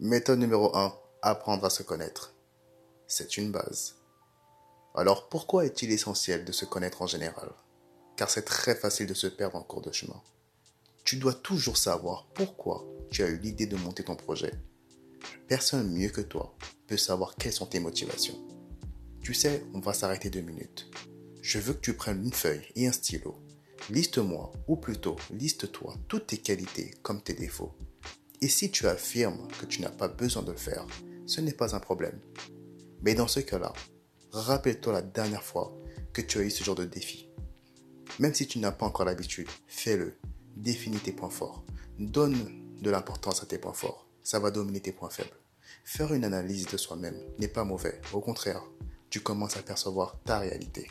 Méthode numéro 1. Apprendre à se connaître. C'est une base. Alors pourquoi est-il essentiel de se connaître en général? Car c'est très facile de se perdre en cours de chemin. Tu dois toujours savoir pourquoi tu as eu l'idée de monter ton projet. Personne mieux que toi peut savoir quelles sont tes motivations. Tu sais, on va s'arrêter deux minutes. Je veux que tu prennes une feuille et un stylo. Liste-moi, ou plutôt, liste-toi toutes tes qualités comme tes défauts. Et si tu affirmes que tu n'as pas besoin de le faire, ce n'est pas un problème. Mais dans ce cas-là, rappelle-toi la dernière fois que tu as eu ce genre de défi. Même si tu n'as pas encore l'habitude, fais-le. Définis tes points forts. Donne de l'importance à tes points forts. Ça va dominer tes points faibles. Faire une analyse de soi-même n'est pas mauvais. Au contraire, tu commences à percevoir ta réalité.